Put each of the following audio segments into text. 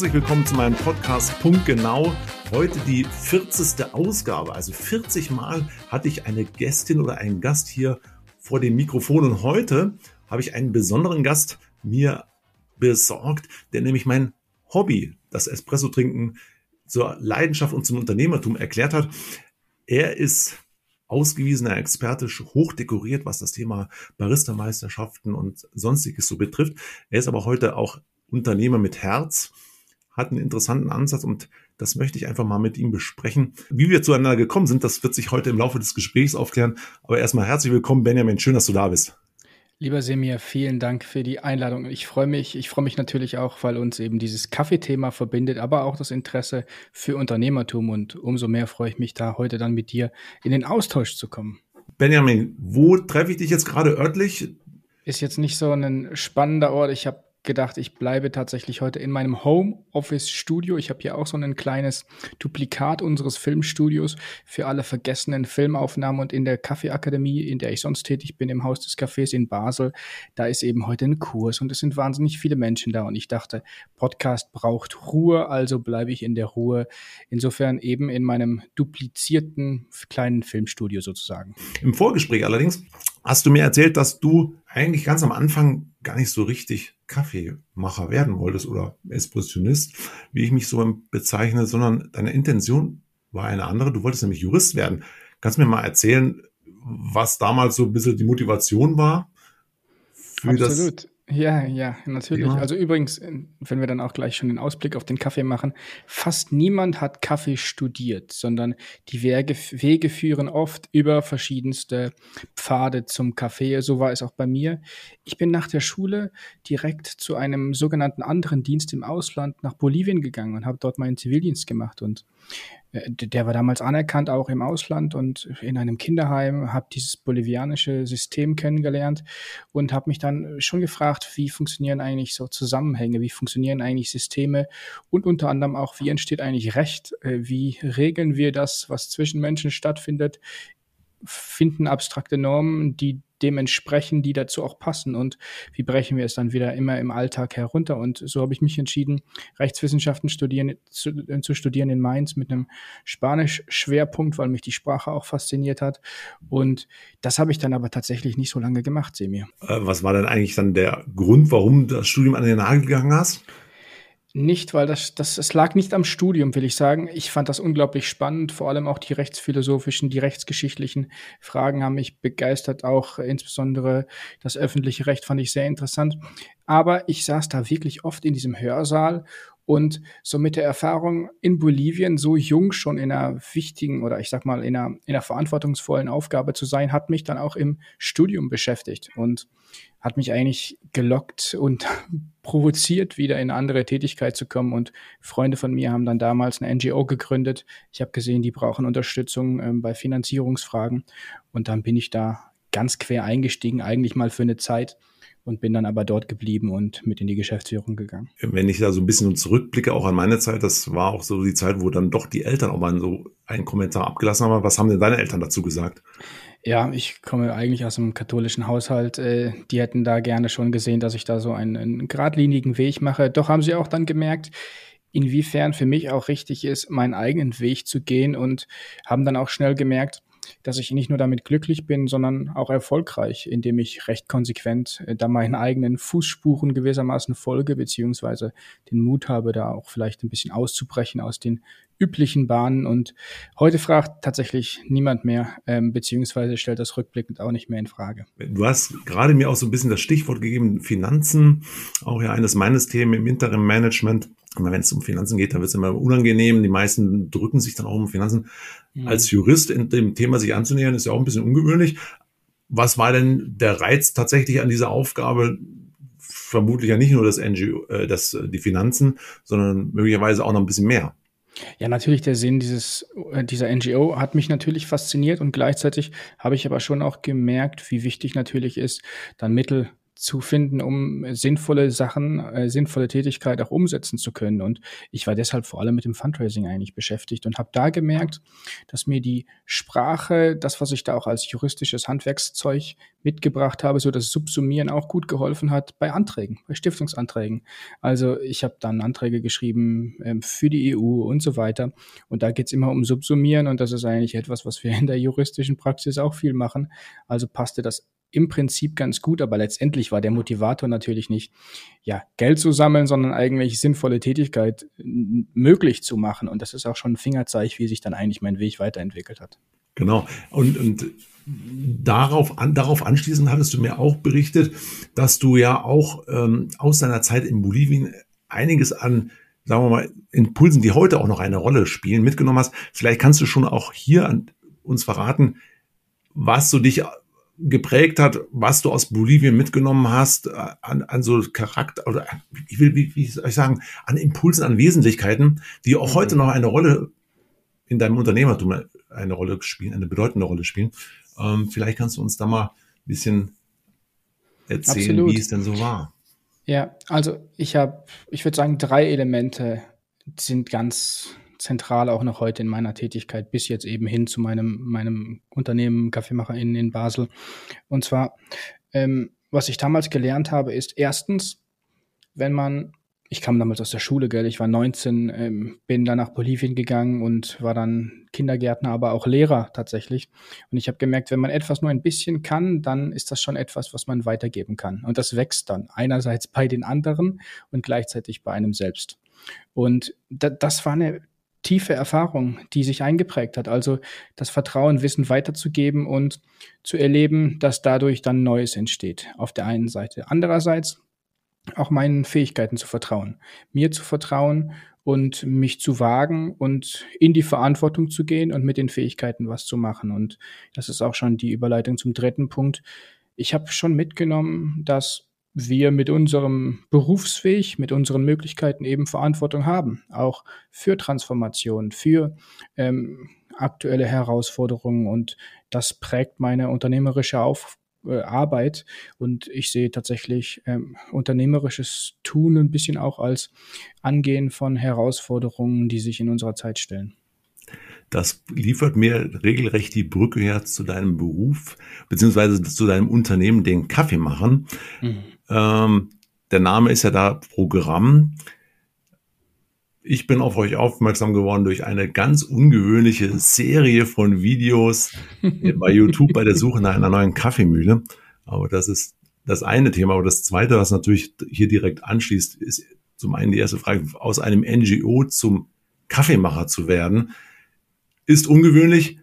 herzlich willkommen zu meinem Podcast Punkt Genau. Heute die 40. Ausgabe. Also 40 Mal hatte ich eine Gästin oder einen Gast hier vor dem Mikrofon und heute habe ich einen besonderen Gast mir besorgt, der nämlich mein Hobby, das Espresso trinken, zur Leidenschaft und zum Unternehmertum erklärt hat. Er ist ausgewiesener Experte, hoch dekoriert, was das Thema Barista-Meisterschaften und sonstiges so betrifft. Er ist aber heute auch Unternehmer mit Herz, hat einen interessanten Ansatz und das möchte ich einfach mal mit ihm besprechen. Wie wir zueinander gekommen sind, das wird sich heute im Laufe des Gesprächs aufklären. Aber erstmal herzlich willkommen, Benjamin. Schön, dass du da bist. Lieber Semir, vielen Dank für die Einladung. Ich freue mich, ich freue mich natürlich auch, weil uns eben dieses Kaffeethema verbindet, aber auch das Interesse für Unternehmertum und umso mehr freue ich mich da heute dann mit dir in den Austausch zu kommen. Benjamin, wo treffe ich dich jetzt gerade örtlich? Ist jetzt nicht so ein spannender Ort. Ich habe gedacht, ich bleibe tatsächlich heute in meinem Homeoffice-Studio. Ich habe hier auch so ein kleines Duplikat unseres Filmstudios für alle vergessenen Filmaufnahmen und in der Kaffeeakademie, in der ich sonst tätig bin, im Haus des Cafés in Basel, da ist eben heute ein Kurs und es sind wahnsinnig viele Menschen da und ich dachte, Podcast braucht Ruhe, also bleibe ich in der Ruhe. Insofern eben in meinem duplizierten kleinen Filmstudio sozusagen. Im Vorgespräch allerdings hast du mir erzählt, dass du eigentlich ganz am Anfang gar nicht so richtig Kaffeemacher werden wolltest oder Espressionist, wie ich mich so bezeichne, sondern deine Intention war eine andere. Du wolltest nämlich Jurist werden. Kannst du mir mal erzählen, was damals so ein bisschen die Motivation war für Absolut. das ja, ja, natürlich. Ja. Also übrigens, äh, wenn wir dann auch gleich schon den Ausblick auf den Kaffee machen, fast niemand hat Kaffee studiert, sondern die Wege, Wege führen oft über verschiedenste Pfade zum Kaffee. So war es auch bei mir. Ich bin nach der Schule direkt zu einem sogenannten anderen Dienst im Ausland nach Bolivien gegangen und habe dort meinen Zivildienst gemacht und der war damals anerkannt, auch im Ausland und in einem Kinderheim, habe dieses bolivianische System kennengelernt und habe mich dann schon gefragt, wie funktionieren eigentlich so Zusammenhänge, wie funktionieren eigentlich Systeme und unter anderem auch, wie entsteht eigentlich Recht, äh, wie regeln wir das, was zwischen Menschen stattfindet, finden abstrakte Normen, die dementsprechend, die dazu auch passen und wie brechen wir es dann wieder immer im Alltag herunter. Und so habe ich mich entschieden, Rechtswissenschaften studieren, zu, äh, zu studieren in Mainz mit einem Spanisch-Schwerpunkt, weil mich die Sprache auch fasziniert hat. Und das habe ich dann aber tatsächlich nicht so lange gemacht, Semir. Äh, was war denn eigentlich dann der Grund, warum das Studium an den Nagel gegangen hast? Nicht, weil das, das, es lag nicht am Studium, will ich sagen. Ich fand das unglaublich spannend. Vor allem auch die rechtsphilosophischen, die rechtsgeschichtlichen Fragen haben mich begeistert. Auch insbesondere das öffentliche Recht fand ich sehr interessant. Aber ich saß da wirklich oft in diesem Hörsaal und so mit der Erfahrung in Bolivien so jung schon in einer wichtigen oder ich sag mal in einer, in einer verantwortungsvollen Aufgabe zu sein, hat mich dann auch im Studium beschäftigt und hat mich eigentlich gelockt und provoziert, wieder in eine andere Tätigkeit zu kommen. Und Freunde von mir haben dann damals eine NGO gegründet. Ich habe gesehen, die brauchen Unterstützung ähm, bei Finanzierungsfragen. Und dann bin ich da ganz quer eingestiegen, eigentlich mal für eine Zeit und bin dann aber dort geblieben und mit in die Geschäftsführung gegangen. Wenn ich da so ein bisschen zurückblicke, auch an meine Zeit, das war auch so die Zeit, wo dann doch die Eltern auch mal so einen Kommentar abgelassen haben. Was haben denn deine Eltern dazu gesagt? Ja, ich komme eigentlich aus einem katholischen Haushalt. Äh, die hätten da gerne schon gesehen, dass ich da so einen, einen geradlinigen Weg mache. Doch haben sie auch dann gemerkt, inwiefern für mich auch richtig ist, meinen eigenen Weg zu gehen und haben dann auch schnell gemerkt, dass ich nicht nur damit glücklich bin, sondern auch erfolgreich, indem ich recht konsequent äh, da meinen eigenen Fußspuren gewissermaßen folge, beziehungsweise den Mut habe, da auch vielleicht ein bisschen auszubrechen aus den üblichen Bahnen. Und heute fragt tatsächlich niemand mehr, ähm, beziehungsweise stellt das rückblickend auch nicht mehr in Frage. Du hast gerade mir auch so ein bisschen das Stichwort gegeben, Finanzen, auch ja eines meines Themen im Interim-Management. Wenn es um Finanzen geht, dann wird es immer unangenehm. Die meisten drücken sich dann auch um Finanzen. Mhm. Als Jurist in dem Thema sich anzunähern, ist ja auch ein bisschen ungewöhnlich. Was war denn der Reiz tatsächlich an dieser Aufgabe? Vermutlich ja nicht nur das NGO, äh, das, die Finanzen, sondern möglicherweise auch noch ein bisschen mehr. Ja, natürlich der Sinn dieses, äh, dieser NGO hat mich natürlich fasziniert und gleichzeitig habe ich aber schon auch gemerkt, wie wichtig natürlich ist, dann Mittel zu finden, um sinnvolle Sachen, äh, sinnvolle Tätigkeit auch umsetzen zu können. Und ich war deshalb vor allem mit dem Fundraising eigentlich beschäftigt und habe da gemerkt, dass mir die Sprache, das, was ich da auch als juristisches Handwerkszeug mitgebracht habe, so das Subsumieren auch gut geholfen hat bei Anträgen, bei Stiftungsanträgen. Also ich habe dann Anträge geschrieben ähm, für die EU und so weiter. Und da geht es immer um Subsumieren und das ist eigentlich etwas, was wir in der juristischen Praxis auch viel machen. Also passte das im Prinzip ganz gut, aber letztendlich war der Motivator natürlich nicht, ja, Geld zu sammeln, sondern eigentlich sinnvolle Tätigkeit möglich zu machen. Und das ist auch schon ein Fingerzeig, wie sich dann eigentlich mein Weg weiterentwickelt hat. Genau. Und, und darauf, an, darauf anschließend hattest du mir auch berichtet, dass du ja auch ähm, aus deiner Zeit in Bolivien einiges an, sagen wir mal, Impulsen, die heute auch noch eine Rolle spielen, mitgenommen hast. Vielleicht kannst du schon auch hier an uns verraten, was so dich geprägt hat, was du aus Bolivien mitgenommen hast, äh, an, an so Charakter oder ich will, wie, wie soll ich sagen, an Impulsen, an Wesentlichkeiten, die auch heute noch eine Rolle in deinem Unternehmertum eine Rolle spielen, eine bedeutende Rolle spielen. Ähm, vielleicht kannst du uns da mal ein bisschen erzählen, Absolut. wie es denn so war. Ja, also ich habe, ich würde sagen, drei Elemente sind ganz zentral auch noch heute in meiner Tätigkeit, bis jetzt eben hin zu meinem, meinem Unternehmen Kaffeemacher in, in Basel. Und zwar, ähm, was ich damals gelernt habe, ist erstens, wenn man, ich kam damals aus der Schule, gell, ich war 19, ähm, bin dann nach Bolivien gegangen und war dann Kindergärtner, aber auch Lehrer tatsächlich. Und ich habe gemerkt, wenn man etwas nur ein bisschen kann, dann ist das schon etwas, was man weitergeben kann. Und das wächst dann einerseits bei den anderen und gleichzeitig bei einem selbst. Und da, das war eine tiefe Erfahrung, die sich eingeprägt hat. Also das Vertrauen, Wissen weiterzugeben und zu erleben, dass dadurch dann Neues entsteht. Auf der einen Seite. Andererseits auch meinen Fähigkeiten zu vertrauen, mir zu vertrauen und mich zu wagen und in die Verantwortung zu gehen und mit den Fähigkeiten was zu machen. Und das ist auch schon die Überleitung zum dritten Punkt. Ich habe schon mitgenommen, dass wir mit unserem Berufsweg, mit unseren Möglichkeiten eben Verantwortung haben, auch für Transformation, für ähm, aktuelle Herausforderungen und das prägt meine unternehmerische Auf äh, Arbeit und ich sehe tatsächlich ähm, unternehmerisches Tun ein bisschen auch als Angehen von Herausforderungen, die sich in unserer Zeit stellen. Das liefert mir regelrecht die Brücke her zu deinem Beruf, beziehungsweise zu deinem Unternehmen, den Kaffee machen. Mhm. Ähm, der Name ist ja da Programm. Ich bin auf euch aufmerksam geworden durch eine ganz ungewöhnliche Serie von Videos bei YouTube bei der Suche nach einer neuen Kaffeemühle. Aber das ist das eine Thema. Aber das zweite, was natürlich hier direkt anschließt, ist zum einen die erste Frage, aus einem NGO zum Kaffeemacher zu werden ist ungewöhnlich,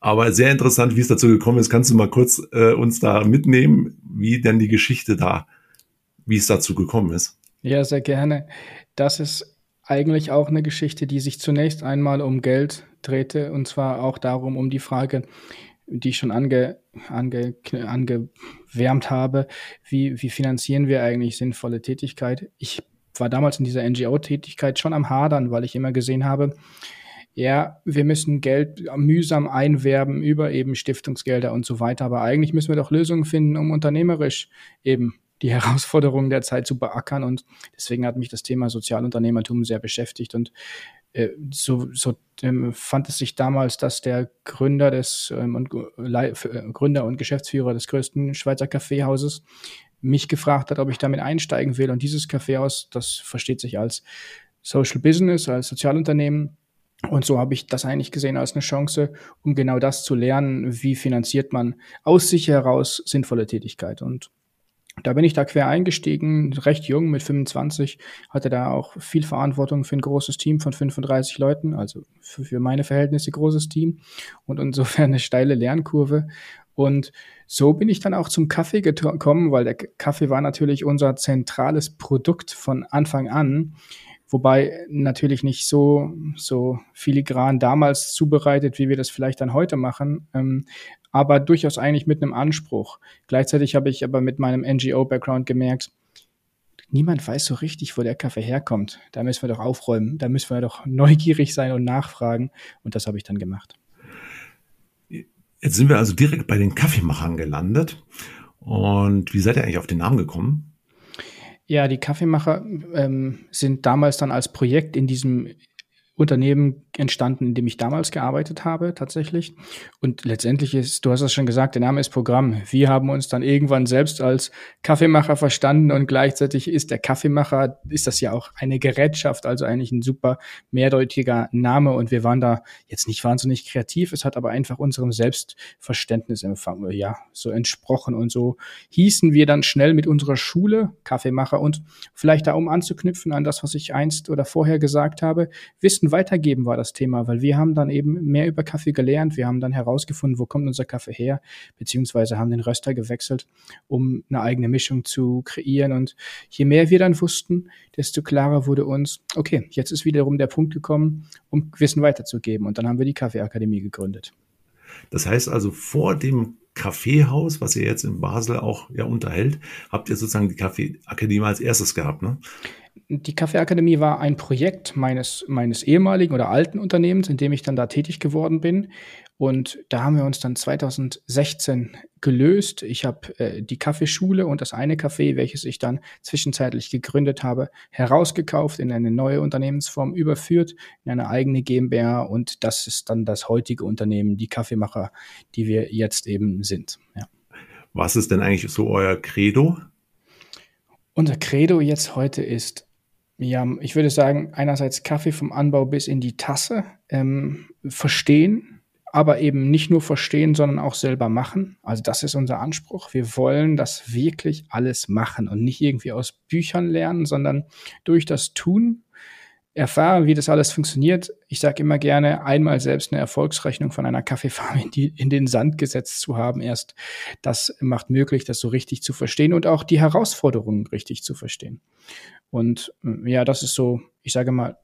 aber sehr interessant, wie es dazu gekommen ist. Kannst du mal kurz äh, uns da mitnehmen, wie denn die Geschichte da, wie es dazu gekommen ist? Ja, sehr gerne. Das ist eigentlich auch eine Geschichte, die sich zunächst einmal um Geld drehte und zwar auch darum, um die Frage, die ich schon ange, ange, angewärmt habe, wie, wie finanzieren wir eigentlich sinnvolle Tätigkeit? Ich war damals in dieser NGO-Tätigkeit schon am Hadern, weil ich immer gesehen habe, ja, wir müssen Geld mühsam einwerben über eben Stiftungsgelder und so weiter. Aber eigentlich müssen wir doch Lösungen finden, um unternehmerisch eben die Herausforderungen der Zeit zu beackern. Und deswegen hat mich das Thema Sozialunternehmertum sehr beschäftigt. Und äh, so, so ähm, fand es sich damals, dass der Gründer des ähm, und, äh, Gründer und Geschäftsführer des größten Schweizer Kaffeehauses mich gefragt hat, ob ich damit einsteigen will. Und dieses Kaffeehaus, das versteht sich als Social Business, als Sozialunternehmen und so habe ich das eigentlich gesehen als eine Chance, um genau das zu lernen, wie finanziert man aus sich heraus sinnvolle Tätigkeit. Und da bin ich da quer eingestiegen, recht jung mit 25, hatte da auch viel Verantwortung für ein großes Team von 35 Leuten, also für, für meine Verhältnisse großes Team und insofern eine steile Lernkurve. Und so bin ich dann auch zum Kaffee gekommen, weil der Kaffee war natürlich unser zentrales Produkt von Anfang an. Wobei natürlich nicht so, so filigran damals zubereitet, wie wir das vielleicht dann heute machen, ähm, aber durchaus eigentlich mit einem Anspruch. Gleichzeitig habe ich aber mit meinem NGO-Background gemerkt, niemand weiß so richtig, wo der Kaffee herkommt. Da müssen wir doch aufräumen, da müssen wir doch neugierig sein und nachfragen. Und das habe ich dann gemacht. Jetzt sind wir also direkt bei den Kaffeemachern gelandet. Und wie seid ihr eigentlich auf den Namen gekommen? Ja, die Kaffeemacher ähm, sind damals dann als Projekt in diesem Unternehmen entstanden, in dem ich damals gearbeitet habe, tatsächlich. Und letztendlich ist, du hast es schon gesagt, der Name ist Programm. Wir haben uns dann irgendwann selbst als Kaffeemacher verstanden und gleichzeitig ist der Kaffeemacher, ist das ja auch eine Gerätschaft, also eigentlich ein super mehrdeutiger Name und wir waren da jetzt nicht wahnsinnig kreativ. Es hat aber einfach unserem Selbstverständnis ja, so entsprochen und so hießen wir dann schnell mit unserer Schule Kaffeemacher und vielleicht da um anzuknüpfen an das, was ich einst oder vorher gesagt habe, wissen Wissen weitergeben war das Thema, weil wir haben dann eben mehr über Kaffee gelernt. Wir haben dann herausgefunden, wo kommt unser Kaffee her, beziehungsweise haben den Röster gewechselt, um eine eigene Mischung zu kreieren. Und je mehr wir dann wussten, desto klarer wurde uns, okay, jetzt ist wiederum der Punkt gekommen, um Wissen weiterzugeben. Und dann haben wir die Kaffeeakademie gegründet. Das heißt also, vor dem Kaffeehaus, was ihr jetzt in Basel auch ja unterhält, habt ihr sozusagen die Kaffeeakademie als erstes gehabt, ne? Die Kaffeeakademie war ein Projekt meines, meines ehemaligen oder alten Unternehmens, in dem ich dann da tätig geworden bin. Und da haben wir uns dann 2016 gelöst. Ich habe äh, die Kaffeeschule und das eine Café, welches ich dann zwischenzeitlich gegründet habe, herausgekauft, in eine neue Unternehmensform überführt, in eine eigene GmbH. Und das ist dann das heutige Unternehmen, die Kaffeemacher, die wir jetzt eben sind. Ja. Was ist denn eigentlich so euer Credo? Unser Credo jetzt heute ist ja, ich würde sagen, einerseits Kaffee vom Anbau bis in die Tasse ähm, verstehen, aber eben nicht nur verstehen, sondern auch selber machen. Also das ist unser Anspruch. Wir wollen das wirklich alles machen und nicht irgendwie aus Büchern lernen, sondern durch das Tun erfahren, wie das alles funktioniert. Ich sage immer gerne, einmal selbst eine Erfolgsrechnung von einer Kaffeefarm in, die, in den Sand gesetzt zu haben, erst das macht möglich, das so richtig zu verstehen und auch die Herausforderungen richtig zu verstehen. Und äh, ja, das ist so, ich sage mal,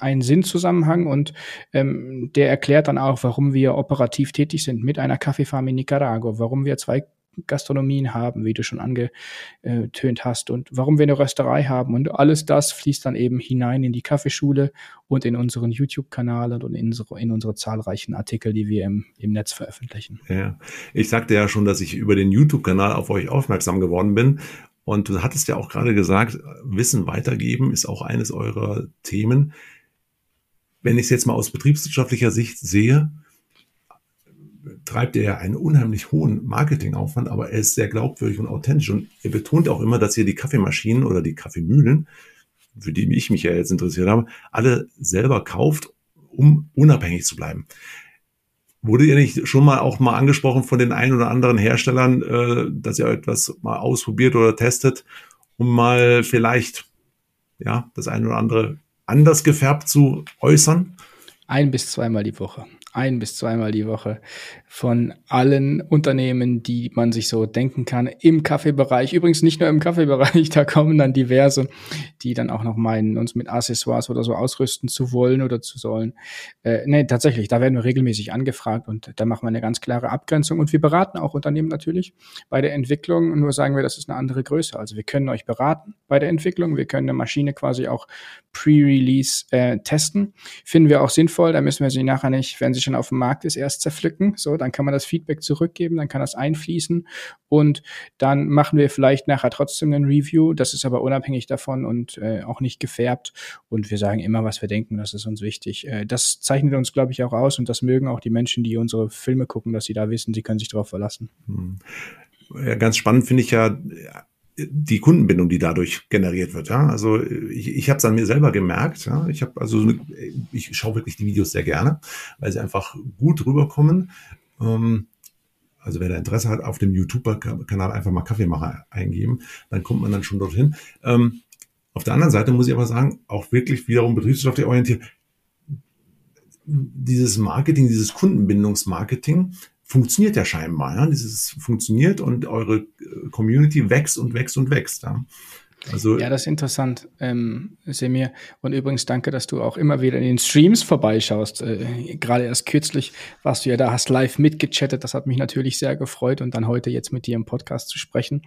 ein Sinnzusammenhang und ähm, der erklärt dann auch, warum wir operativ tätig sind mit einer Kaffeefarm in Nicaragua, warum wir zwei Gastronomien haben, wie du schon angetönt hast und warum wir eine Rösterei haben. Und alles das fließt dann eben hinein in die Kaffeeschule und in unseren YouTube-Kanal und in unsere, in unsere zahlreichen Artikel, die wir im, im Netz veröffentlichen. Ja, ich sagte ja schon, dass ich über den YouTube-Kanal auf euch aufmerksam geworden bin. Und du hattest ja auch gerade gesagt, Wissen weitergeben ist auch eines eurer Themen. Wenn ich es jetzt mal aus betriebswirtschaftlicher Sicht sehe, treibt er ja einen unheimlich hohen Marketingaufwand, aber er ist sehr glaubwürdig und authentisch. Und er betont auch immer, dass ihr die Kaffeemaschinen oder die Kaffeemühlen, für die ich mich ja jetzt interessiert habe, alle selber kauft, um unabhängig zu bleiben. Wurde ihr nicht schon mal auch mal angesprochen von den ein oder anderen Herstellern, äh, dass ihr etwas mal ausprobiert oder testet, um mal vielleicht ja das eine oder andere anders gefärbt zu äußern? Ein bis zweimal die Woche ein bis zweimal die Woche von allen Unternehmen, die man sich so denken kann, im Kaffeebereich. Übrigens nicht nur im Kaffeebereich, da kommen dann diverse, die dann auch noch meinen, uns mit Accessoires oder so ausrüsten zu wollen oder zu sollen. Äh, nee, tatsächlich, da werden wir regelmäßig angefragt und da machen wir eine ganz klare Abgrenzung. Und wir beraten auch Unternehmen natürlich bei der Entwicklung. Nur sagen wir, das ist eine andere Größe. Also wir können euch beraten bei der Entwicklung. Wir können eine Maschine quasi auch Pre-Release äh, testen. Finden wir auch sinnvoll. Da müssen wir sie nachher nicht, wenn sie schon auf dem Markt ist, erst zerpflücken. So, dann kann man das Feedback zurückgeben, dann kann das einfließen und dann machen wir vielleicht nachher trotzdem ein Review. Das ist aber unabhängig davon und äh, auch nicht gefärbt. Und wir sagen immer, was wir denken. Das ist uns wichtig. Äh, das zeichnet uns, glaube ich, auch aus und das mögen auch die Menschen, die unsere Filme gucken, dass sie da wissen, sie können sich darauf verlassen. Hm. Ja, ganz spannend finde ich ja die Kundenbindung, die dadurch generiert wird. Ja? Also ich, ich habe es an mir selber gemerkt. Ja? Ich habe also ich schaue wirklich die Videos sehr gerne, weil sie einfach gut rüberkommen. Ähm, also wer da Interesse hat, auf dem YouTube-Kanal einfach mal Kaffeemacher eingeben, dann kommt man dann schon dorthin. Ähm, auf der anderen Seite muss ich aber sagen, auch wirklich wiederum betriebswirtschaftlich orientiert. Dieses Marketing, dieses Kundenbindungsmarketing funktioniert ja scheinbar. Ja? Dieses funktioniert und eure äh, Community wächst und wächst und wächst. Ja? Also, ja, das ist interessant, ähm, Semir. Und übrigens danke, dass du auch immer wieder in den Streams vorbeischaust. Äh, Gerade erst kürzlich warst du ja da, hast live mitgechattet. Das hat mich natürlich sehr gefreut und dann heute jetzt mit dir im Podcast zu sprechen.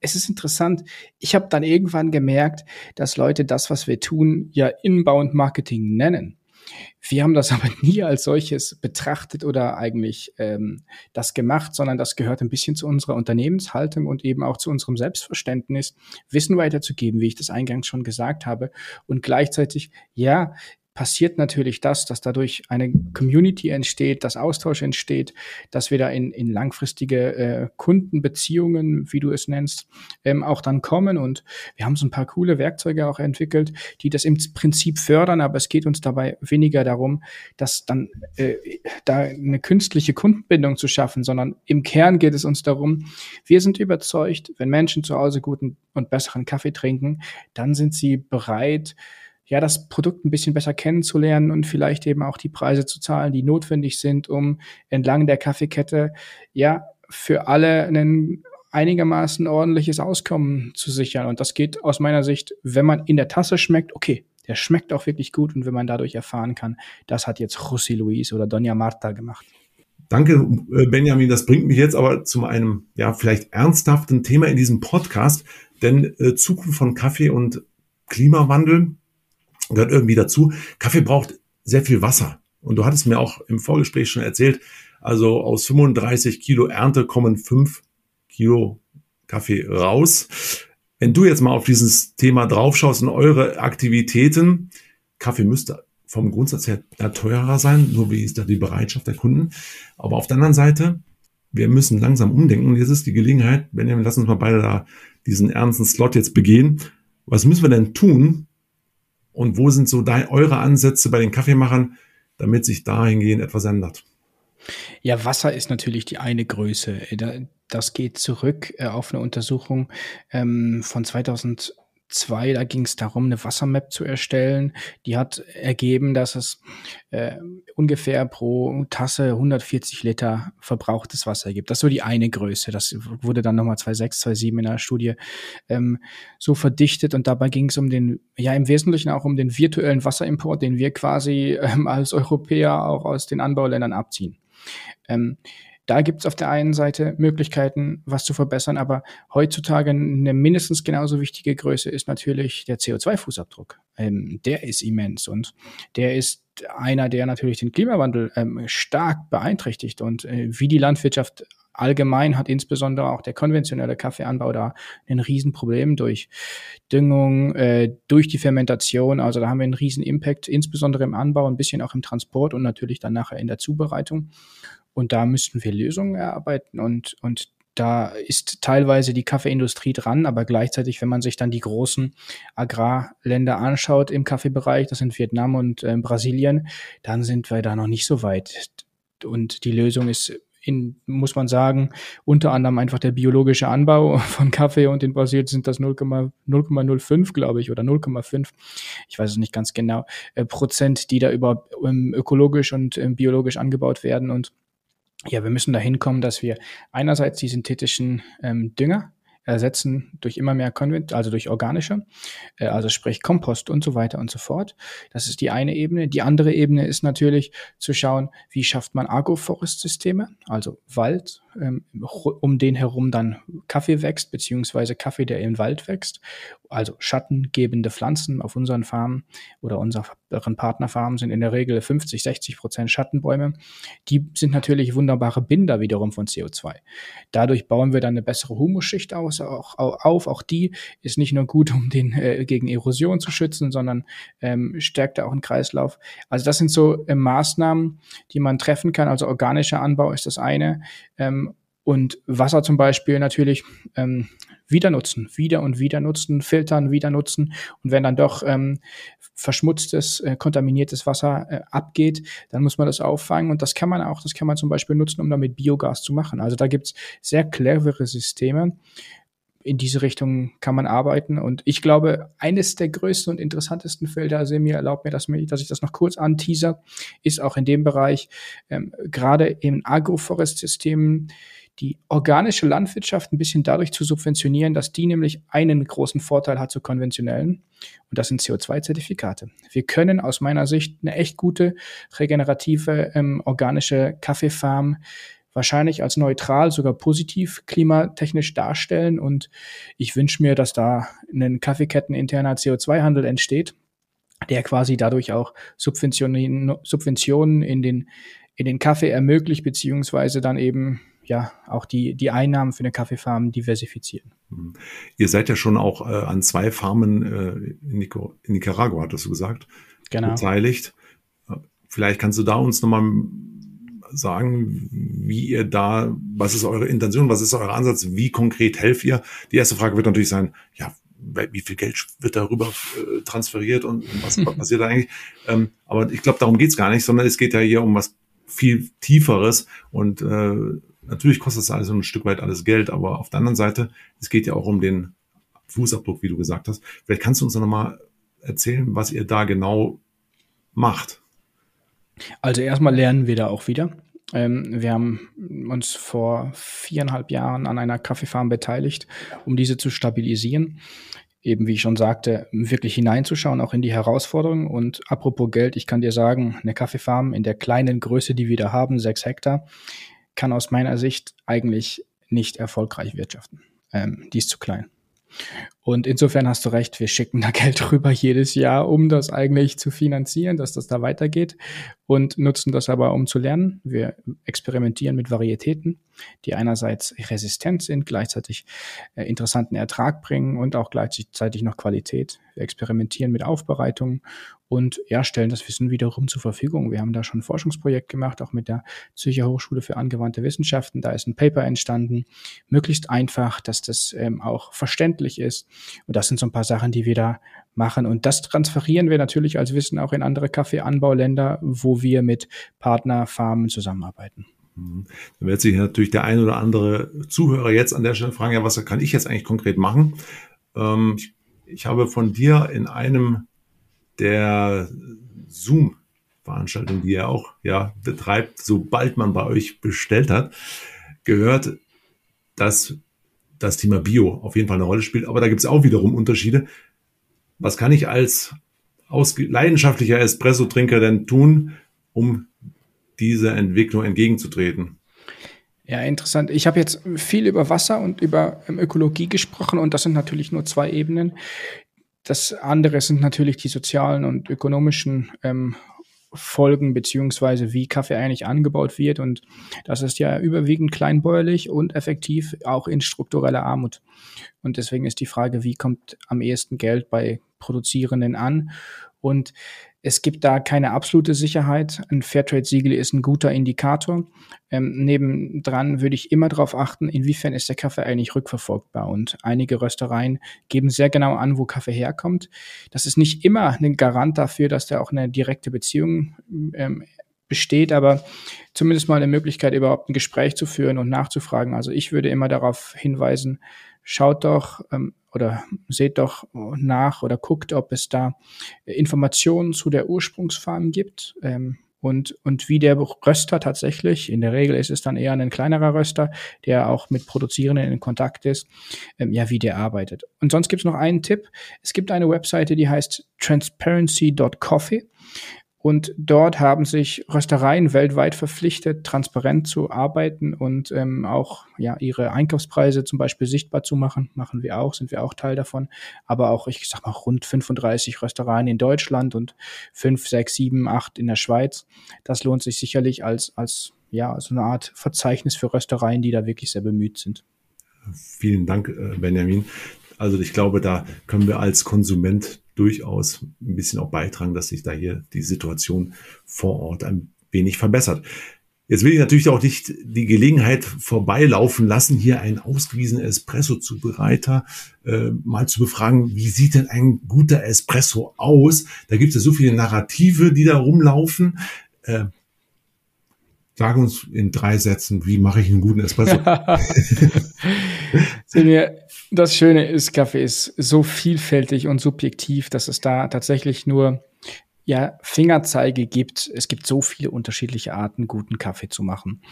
Es ist interessant. Ich habe dann irgendwann gemerkt, dass Leute das, was wir tun, ja Inbound Marketing nennen. Wir haben das aber nie als solches betrachtet oder eigentlich ähm, das gemacht, sondern das gehört ein bisschen zu unserer Unternehmenshaltung und eben auch zu unserem Selbstverständnis, Wissen weiterzugeben, wie ich das eingangs schon gesagt habe. Und gleichzeitig, ja, passiert natürlich das, dass dadurch eine Community entsteht, dass Austausch entsteht, dass wir da in, in langfristige äh, Kundenbeziehungen, wie du es nennst, ähm, auch dann kommen. Und wir haben so ein paar coole Werkzeuge auch entwickelt, die das im Prinzip fördern, aber es geht uns dabei weniger darum, dass dann äh, da eine künstliche Kundenbindung zu schaffen, sondern im Kern geht es uns darum, wir sind überzeugt, wenn Menschen zu Hause guten und besseren Kaffee trinken, dann sind sie bereit, ja, das Produkt ein bisschen besser kennenzulernen und vielleicht eben auch die Preise zu zahlen, die notwendig sind, um entlang der Kaffeekette, ja, für alle ein einigermaßen ordentliches Auskommen zu sichern. Und das geht aus meiner Sicht, wenn man in der Tasse schmeckt, okay, der schmeckt auch wirklich gut und wenn man dadurch erfahren kann, das hat jetzt José Luis oder Doña Marta gemacht. Danke, äh, Benjamin. Das bringt mich jetzt aber zu einem, ja, vielleicht ernsthaften Thema in diesem Podcast, denn äh, Zukunft von Kaffee und Klimawandel gehört irgendwie dazu. Kaffee braucht sehr viel Wasser. Und du hattest mir auch im Vorgespräch schon erzählt, also aus 35 Kilo Ernte kommen 5 Kilo Kaffee raus. Wenn du jetzt mal auf dieses Thema draufschaust in eure Aktivitäten, Kaffee müsste vom Grundsatz her teurer sein, nur wie ist da die Bereitschaft der Kunden. Aber auf der anderen Seite, wir müssen langsam umdenken. Jetzt ist die Gelegenheit, Benjamin, lass uns mal beide da diesen ernsten Slot jetzt begehen. Was müssen wir denn tun, und wo sind so dein, eure Ansätze bei den Kaffeemachern, damit sich dahingehend etwas ändert? Ja, Wasser ist natürlich die eine Größe. Das geht zurück äh, auf eine Untersuchung ähm, von 2000 2, da ging es darum, eine Wassermap zu erstellen. Die hat ergeben, dass es äh, ungefähr pro Tasse 140 Liter verbrauchtes Wasser gibt. Das ist so die eine Größe. Das wurde dann nochmal 2,6, 2,7 in der Studie ähm, so verdichtet. Und dabei ging es um den, ja im Wesentlichen auch um den virtuellen Wasserimport, den wir quasi ähm, als Europäer auch aus den Anbauländern abziehen. Ähm, da gibt es auf der einen Seite Möglichkeiten, was zu verbessern, aber heutzutage eine mindestens genauso wichtige Größe ist natürlich der CO2-Fußabdruck. Ähm, der ist immens und der ist einer, der natürlich den Klimawandel ähm, stark beeinträchtigt und äh, wie die Landwirtschaft allgemein hat insbesondere auch der konventionelle Kaffeeanbau da ein Riesenproblem durch Düngung, äh, durch die Fermentation. Also da haben wir einen riesen Impact, insbesondere im Anbau, ein bisschen auch im Transport und natürlich dann nachher in der Zubereitung. Und da müssten wir Lösungen erarbeiten und, und da ist teilweise die Kaffeeindustrie dran, aber gleichzeitig, wenn man sich dann die großen Agrarländer anschaut im Kaffeebereich, das sind Vietnam und äh, Brasilien, dann sind wir da noch nicht so weit. Und die Lösung ist in, muss man sagen, unter anderem einfach der biologische Anbau von Kaffee und in Brasilien sind das 0,05, glaube ich, oder 0,5, ich weiß es nicht ganz genau, äh, Prozent, die da über ähm, ökologisch und ähm, biologisch angebaut werden und ja, wir müssen dahin kommen, dass wir einerseits die synthetischen ähm, Dünger ersetzen durch immer mehr Konvent, also durch organische, äh, also sprich Kompost und so weiter und so fort. Das ist die eine Ebene. Die andere Ebene ist natürlich zu schauen, wie schafft man Agroforest-Systeme, also Wald, ähm, um den herum dann Kaffee wächst, beziehungsweise Kaffee, der im Wald wächst, also schattengebende Pflanzen auf unseren Farmen oder unseren Partnerfarmen sind in der Regel 50, 60 Prozent Schattenbäume. Die sind natürlich wunderbare Binder wiederum von CO2. Dadurch bauen wir dann eine bessere Humusschicht aus, auch, auf. Auch die ist nicht nur gut, um den äh, gegen Erosion zu schützen, sondern ähm, stärkt auch den Kreislauf. Also das sind so äh, Maßnahmen, die man treffen kann. Also organischer Anbau ist das eine. Ähm, und Wasser zum Beispiel natürlich ähm, wieder nutzen, wieder und wieder nutzen, filtern, wieder nutzen. Und wenn dann doch ähm, verschmutztes, äh, kontaminiertes Wasser äh, abgeht, dann muss man das auffangen. Und das kann man auch, das kann man zum Beispiel nutzen, um damit Biogas zu machen. Also da gibt's sehr clevere Systeme. In diese Richtung kann man arbeiten. Und ich glaube, eines der größten und interessantesten Felder, also mir erlaubt mir, dass, dass ich das noch kurz anteaser, ist auch in dem Bereich, ähm, gerade in Agroforest-Systemen, die organische Landwirtschaft ein bisschen dadurch zu subventionieren, dass die nämlich einen großen Vorteil hat zu konventionellen und das sind CO2-Zertifikate. Wir können aus meiner Sicht eine echt gute regenerative ähm, organische Kaffeefarm wahrscheinlich als neutral, sogar positiv klimatechnisch darstellen und ich wünsche mir, dass da ein Kaffeeketten interner CO2-Handel entsteht der quasi dadurch auch Subventionen, Subventionen in den, in den Kaffee ermöglicht, beziehungsweise dann eben ja auch die, die Einnahmen für eine Kaffeefarm diversifizieren. Hm. Ihr seid ja schon auch äh, an zwei Farmen äh, in, Nico, in Nicaragua, hattest du gesagt, genau. beteiligt. Vielleicht kannst du da uns nochmal sagen, wie ihr da, was ist eure Intention, was ist euer Ansatz, wie konkret helft ihr? Die erste Frage wird natürlich sein, ja, wie viel Geld wird darüber äh, transferiert und was passiert da eigentlich? Ähm, aber ich glaube, darum geht's gar nicht, sondern es geht ja hier um was viel Tieferes und äh, natürlich kostet es also ein Stück weit alles Geld, aber auf der anderen Seite, es geht ja auch um den Fußabdruck, wie du gesagt hast. Vielleicht kannst du uns noch mal erzählen, was ihr da genau macht. Also erstmal lernen wir da auch wieder. Ähm, wir haben uns vor viereinhalb Jahren an einer Kaffeefarm beteiligt, um diese zu stabilisieren. Eben wie ich schon sagte, wirklich hineinzuschauen, auch in die Herausforderungen. Und apropos Geld, ich kann dir sagen, eine Kaffeefarm in der kleinen Größe, die wir da haben, sechs Hektar, kann aus meiner Sicht eigentlich nicht erfolgreich wirtschaften. Ähm, die ist zu klein. Und insofern hast du recht, wir schicken da Geld rüber jedes Jahr, um das eigentlich zu finanzieren, dass das da weitergeht und nutzen das aber, um zu lernen. Wir experimentieren mit Varietäten, die einerseits resistent sind, gleichzeitig äh, interessanten Ertrag bringen und auch gleichzeitig noch Qualität. Wir experimentieren mit Aufbereitungen und ja, stellen das Wissen wiederum zur Verfügung. Wir haben da schon ein Forschungsprojekt gemacht, auch mit der Zürcher Hochschule für angewandte Wissenschaften. Da ist ein Paper entstanden, möglichst einfach, dass das ähm, auch verständlich ist. Und das sind so ein paar Sachen, die wir da machen. Und das transferieren wir natürlich als Wissen auch in andere Kaffeeanbauländer, wo wir mit Partnerfarmen zusammenarbeiten. Mhm. Dann wird sich natürlich der ein oder andere Zuhörer jetzt an der Stelle fragen, ja, was kann ich jetzt eigentlich konkret machen? Ähm, ich, ich habe von dir in einem der Zoom-Veranstaltung, die er auch ja, betreibt, sobald man bei euch bestellt hat, gehört, dass das Thema Bio auf jeden Fall eine Rolle spielt. Aber da gibt es auch wiederum Unterschiede. Was kann ich als leidenschaftlicher Espresso-Trinker denn tun, um dieser Entwicklung entgegenzutreten? Ja, interessant. Ich habe jetzt viel über Wasser und über ähm, Ökologie gesprochen und das sind natürlich nur zwei Ebenen. Das andere sind natürlich die sozialen und ökonomischen ähm, Folgen beziehungsweise wie Kaffee eigentlich angebaut wird und das ist ja überwiegend kleinbäuerlich und effektiv auch in struktureller Armut. Und deswegen ist die Frage, wie kommt am ehesten Geld bei Produzierenden an? Und es gibt da keine absolute Sicherheit. Ein Fairtrade-Siegel ist ein guter Indikator. Ähm, nebendran würde ich immer darauf achten, inwiefern ist der Kaffee eigentlich rückverfolgbar. Und einige Röstereien geben sehr genau an, wo Kaffee herkommt. Das ist nicht immer ein Garant dafür, dass da auch eine direkte Beziehung ähm, besteht, aber zumindest mal eine Möglichkeit, überhaupt ein Gespräch zu führen und nachzufragen. Also ich würde immer darauf hinweisen, schaut doch ähm, oder seht doch nach oder guckt, ob es da Informationen zu der Ursprungsfarm gibt. Ähm, und, und wie der Röster tatsächlich, in der Regel ist es dann eher ein kleinerer Röster, der auch mit Produzierenden in Kontakt ist, ähm, ja, wie der arbeitet. Und sonst gibt es noch einen Tipp. Es gibt eine Webseite, die heißt transparency.coffee. Und dort haben sich Röstereien weltweit verpflichtet, transparent zu arbeiten und ähm, auch ja ihre Einkaufspreise zum Beispiel sichtbar zu machen. Machen wir auch, sind wir auch Teil davon. Aber auch, ich sag mal, rund 35 Röstereien in Deutschland und 5, 6, 7, 8 in der Schweiz. Das lohnt sich sicherlich als, als ja, so eine Art Verzeichnis für Röstereien, die da wirklich sehr bemüht sind. Vielen Dank, äh, Benjamin. Also ich glaube, da können wir als Konsument durchaus ein bisschen auch beitragen, dass sich da hier die Situation vor Ort ein wenig verbessert. Jetzt will ich natürlich auch nicht die Gelegenheit vorbeilaufen lassen, hier einen ausgewiesenen Espresso-Zubereiter äh, mal zu befragen, wie sieht denn ein guter Espresso aus? Da gibt es so viele Narrative, die da rumlaufen. Äh, sag uns in drei Sätzen, wie mache ich einen guten Espresso? das Schöne ist, Kaffee ist so vielfältig und subjektiv, dass es da tatsächlich nur ja, Fingerzeige gibt. Es gibt so viele unterschiedliche Arten, guten Kaffee zu machen.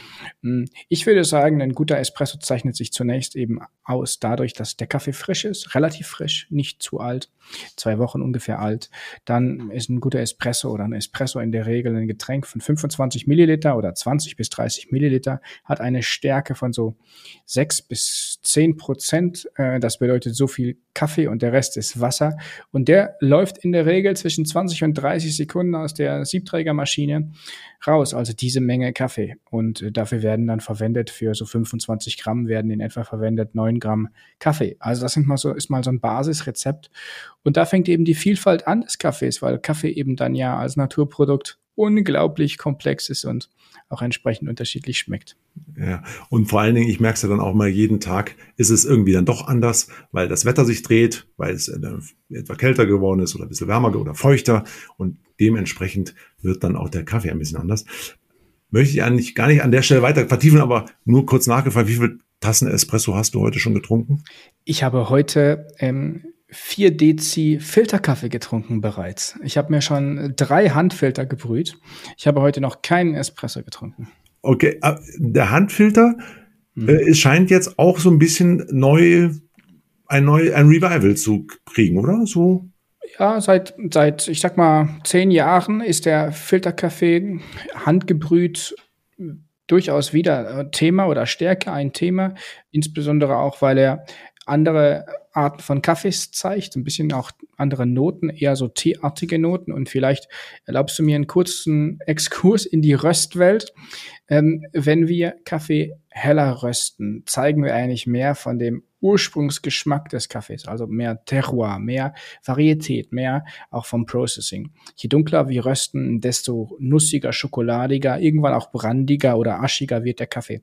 Hm, ich würde sagen, ein guter Espresso zeichnet sich zunächst eben aus dadurch, dass der Kaffee frisch ist, relativ frisch, nicht zu alt, zwei Wochen ungefähr alt. Dann ist ein guter Espresso oder ein Espresso in der Regel ein Getränk von 25 Milliliter oder 20 bis 30 Milliliter, hat eine Stärke von so 6 bis 10 Prozent. Äh, das bedeutet so viel Kaffee und der Rest ist Wasser. Und der läuft in der Regel zwischen 20 und 30 Sekunden aus der Siebträgermaschine raus, also diese Menge Kaffee. Und äh, dafür werden dann verwendet, für so 25 Gramm werden in etwa verwendet 9 Gramm Kaffee. Also das sind mal so, ist mal so ein Basisrezept. Und da fängt eben die Vielfalt an des Kaffees, weil Kaffee eben dann ja als Naturprodukt unglaublich komplex ist und auch entsprechend unterschiedlich schmeckt. Ja, und vor allen Dingen, ich merke es ja dann auch mal jeden Tag, ist es irgendwie dann doch anders, weil das Wetter sich dreht, weil es äh, etwa kälter geworden ist oder ein bisschen wärmer oder feuchter und dementsprechend wird dann auch der Kaffee ein bisschen anders. Möchte ich eigentlich gar nicht an der Stelle weiter vertiefen, aber nur kurz nachgefragt, wie viele Tassen Espresso hast du heute schon getrunken? Ich habe heute ähm, vier Dezi Filterkaffee getrunken bereits. Ich habe mir schon drei Handfilter gebrüht. Ich habe heute noch keinen Espresso getrunken. Okay, äh, der Handfilter hm. äh, es scheint jetzt auch so ein bisschen neu, ein neu, ein Revival zu kriegen, oder? So. Ja, seit, seit, ich sag mal, zehn Jahren ist der Filterkaffee handgebrüht durchaus wieder Thema oder stärker ein Thema, insbesondere auch, weil er andere Arten von Kaffees zeigt, ein bisschen auch andere Noten, eher so teeartige Noten. Und vielleicht erlaubst du mir einen kurzen Exkurs in die Röstwelt. Ähm, wenn wir Kaffee heller rösten, zeigen wir eigentlich mehr von dem Ursprungsgeschmack des Kaffees, also mehr Terroir, mehr Varietät, mehr auch vom Processing. Je dunkler wir rösten, desto nussiger, schokoladiger, irgendwann auch brandiger oder aschiger wird der Kaffee.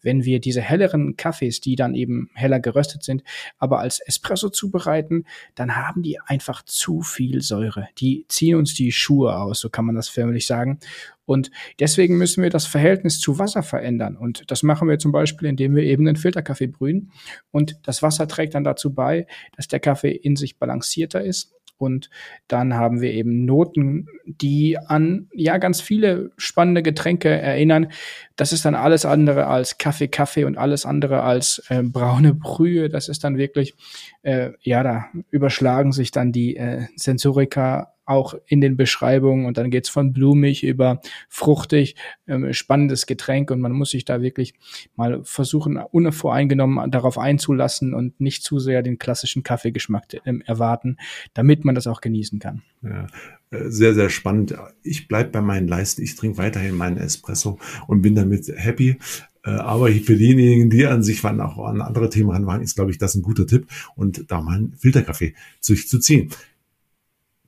Wenn wir diese helleren Kaffees, die dann eben heller geröstet sind, aber als Espresso zubereiten, dann haben die einfach zu viel Säure. Die ziehen uns die Schuhe aus, so kann man das förmlich sagen. Und deswegen müssen wir das Verhältnis zu Wasser verändern. Und das machen wir zum Beispiel, indem wir eben einen Filterkaffee brühen. Und das Wasser trägt dann dazu bei, dass der Kaffee in sich balancierter ist. Und dann haben wir eben Noten, die an ja ganz viele spannende Getränke erinnern. Das ist dann alles andere als Kaffee, Kaffee und alles andere als äh, braune Brühe. Das ist dann wirklich, äh, ja, da überschlagen sich dann die äh, Sensorika auch in den Beschreibungen und dann geht's von blumig über fruchtig, ähm, spannendes Getränk und man muss sich da wirklich mal versuchen, unvoreingenommen darauf einzulassen und nicht zu sehr den klassischen Kaffeegeschmack ähm, erwarten, damit man das auch genießen kann. Ja, äh, sehr, sehr spannend. Ich bleib bei meinen Leisten, ich trinke weiterhin meinen Espresso und bin damit happy. Äh, aber für diejenigen, die an sich waren, auch an andere Themen ranwagen, ist, glaube ich, das ein guter Tipp und da mal einen Filterkaffee sich zu ziehen.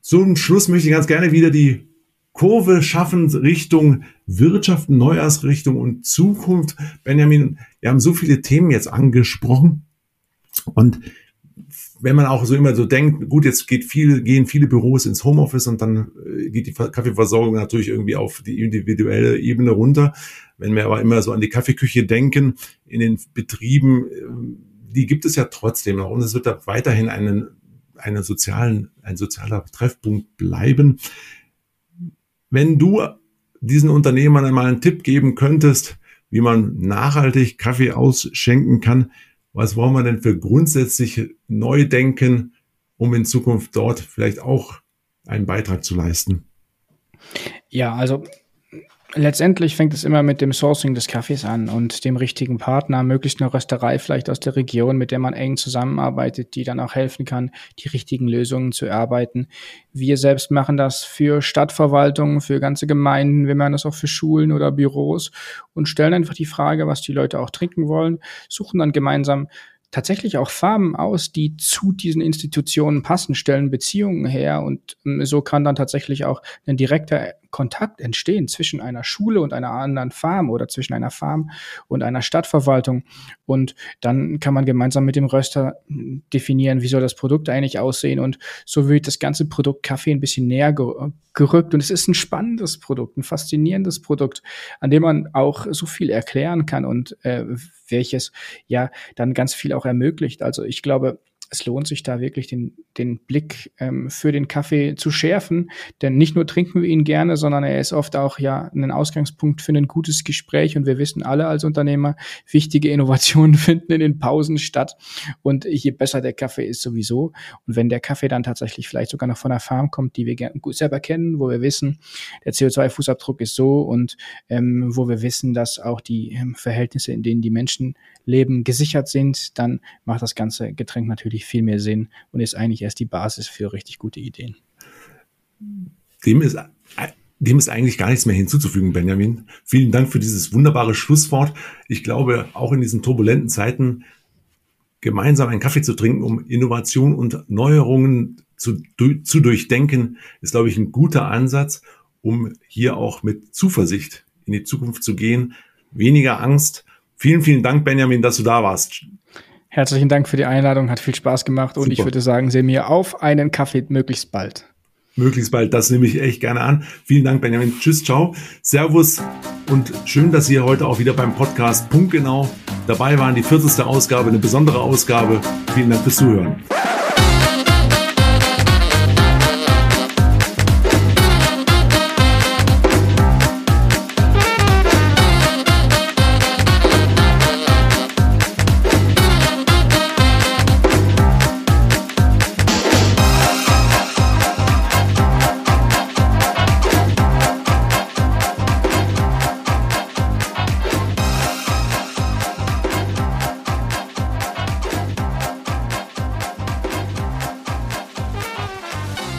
Zum Schluss möchte ich ganz gerne wieder die Kurve schaffen Richtung Wirtschaft, Neujahrsrichtung und Zukunft. Benjamin, wir haben so viele Themen jetzt angesprochen und wenn man auch so immer so denkt, gut, jetzt geht viel, gehen viele Büros ins Homeoffice und dann äh, geht die Kaffeeversorgung natürlich irgendwie auf die individuelle Ebene runter. Wenn wir aber immer so an die Kaffeeküche denken, in den Betrieben, äh, die gibt es ja trotzdem noch und es wird da weiterhin einen einer sozialen, ein sozialer Treffpunkt bleiben. Wenn du diesen Unternehmern einmal einen Tipp geben könntest, wie man nachhaltig Kaffee ausschenken kann, was wollen wir denn für grundsätzliche Neudenken, um in Zukunft dort vielleicht auch einen Beitrag zu leisten? Ja, also letztendlich fängt es immer mit dem Sourcing des Kaffees an und dem richtigen Partner, möglichst eine Rösterei vielleicht aus der Region, mit der man eng zusammenarbeitet, die dann auch helfen kann, die richtigen Lösungen zu erarbeiten. Wir selbst machen das für Stadtverwaltungen, für ganze Gemeinden, wir machen das auch für Schulen oder Büros und stellen einfach die Frage, was die Leute auch trinken wollen, suchen dann gemeinsam tatsächlich auch Farben aus, die zu diesen Institutionen passen, stellen Beziehungen her und ähm, so kann dann tatsächlich auch ein direkter Kontakt entstehen zwischen einer Schule und einer anderen Farm oder zwischen einer Farm und einer Stadtverwaltung. Und dann kann man gemeinsam mit dem Röster definieren, wie soll das Produkt eigentlich aussehen. Und so wird das ganze Produkt Kaffee ein bisschen näher gerückt. Und es ist ein spannendes Produkt, ein faszinierendes Produkt, an dem man auch so viel erklären kann und äh, welches ja dann ganz viel auch ermöglicht. Also ich glaube, es lohnt sich da wirklich den, den Blick ähm, für den Kaffee zu schärfen. Denn nicht nur trinken wir ihn gerne, sondern er ist oft auch ja ein Ausgangspunkt für ein gutes Gespräch. Und wir wissen alle als Unternehmer, wichtige Innovationen finden in den Pausen statt. Und je besser der Kaffee ist sowieso. Und wenn der Kaffee dann tatsächlich vielleicht sogar noch von einer Farm kommt, die wir gut selber kennen, wo wir wissen, der CO2-Fußabdruck ist so und ähm, wo wir wissen, dass auch die ähm, Verhältnisse, in denen die Menschen leben, gesichert sind, dann macht das ganze Getränk natürlich natürlich viel mehr Sinn und ist eigentlich erst die Basis für richtig gute Ideen. Dem ist dem ist eigentlich gar nichts mehr hinzuzufügen, Benjamin. Vielen Dank für dieses wunderbare Schlusswort. Ich glaube, auch in diesen turbulenten Zeiten gemeinsam einen Kaffee zu trinken, um Innovation und Neuerungen zu, zu durchdenken, ist, glaube ich, ein guter Ansatz, um hier auch mit Zuversicht in die Zukunft zu gehen. Weniger Angst. Vielen, vielen Dank, Benjamin, dass du da warst. Herzlichen Dank für die Einladung, hat viel Spaß gemacht und Super. ich würde sagen, sehen wir auf einen Kaffee möglichst bald möglichst bald. Das nehme ich echt gerne an. Vielen Dank, Benjamin. Tschüss, ciao. Servus und schön, dass Sie heute auch wieder beim Podcast punktgenau dabei waren. Die 40. Ausgabe, eine besondere Ausgabe. Vielen Dank fürs Zuhören.